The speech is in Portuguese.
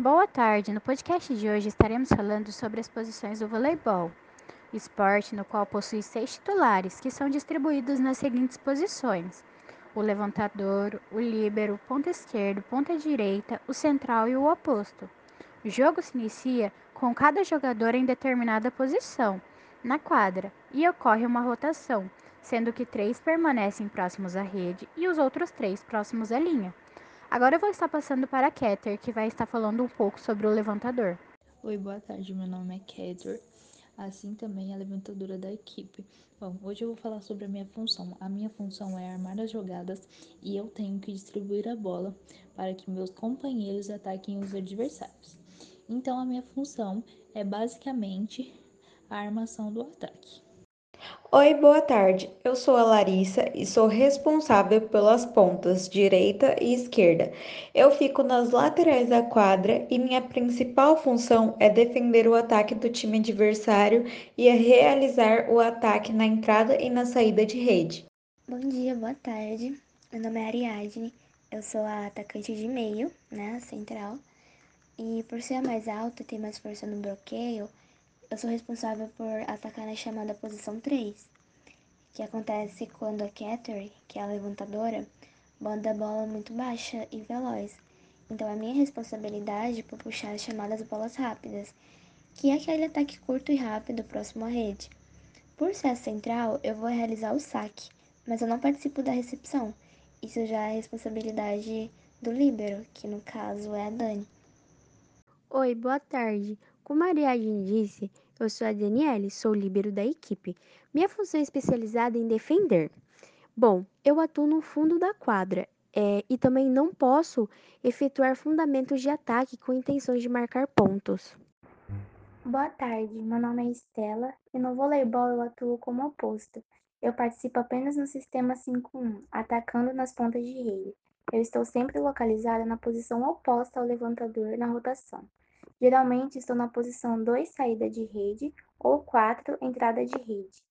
Boa tarde. No podcast de hoje estaremos falando sobre as posições do voleibol, esporte no qual possui seis titulares, que são distribuídos nas seguintes posições: o levantador, o líbero, ponta esquerdo, ponta direita, o central e o oposto. O jogo se inicia com cada jogador em determinada posição na quadra e ocorre uma rotação, sendo que três permanecem próximos à rede e os outros três próximos à linha. Agora eu vou estar passando para a Keter, que vai estar falando um pouco sobre o levantador. Oi, boa tarde. Meu nome é Keter, assim também a levantadora da equipe. Bom, hoje eu vou falar sobre a minha função. A minha função é armar as jogadas e eu tenho que distribuir a bola para que meus companheiros ataquem os adversários. Então, a minha função é basicamente a armação do ataque. Oi, boa tarde. Eu sou a Larissa e sou responsável pelas pontas direita e esquerda. Eu fico nas laterais da quadra e minha principal função é defender o ataque do time adversário e é realizar o ataque na entrada e na saída de rede. Bom dia, boa tarde. Meu nome é Ariadne. Eu sou a atacante de meio, né, central. E por ser mais alta e ter mais força no bloqueio, eu sou responsável por atacar na chamada posição 3, que acontece quando a Catherine, que é a levantadora, manda a bola muito baixa e veloz. Então é minha responsabilidade por puxar as chamadas bolas rápidas, que é aquele ataque curto e rápido próximo à rede. Por ser central, eu vou realizar o saque, mas eu não participo da recepção. Isso já é responsabilidade do líbero, que no caso é a Dani. Oi, boa tarde. Como a Ariadne disse, eu sou a Daniele, sou líbero da equipe. Minha função é especializada em defender. Bom, eu atuo no fundo da quadra é, e também não posso efetuar fundamentos de ataque com intenções de marcar pontos. Boa tarde, meu nome é Estela e no voleibol eu atuo como oposto. Eu participo apenas no sistema 5-1, atacando nas pontas de rede. Eu estou sempre localizada na posição oposta ao levantador na rotação. Geralmente estou na posição 2 saída de rede ou 4 entrada de rede.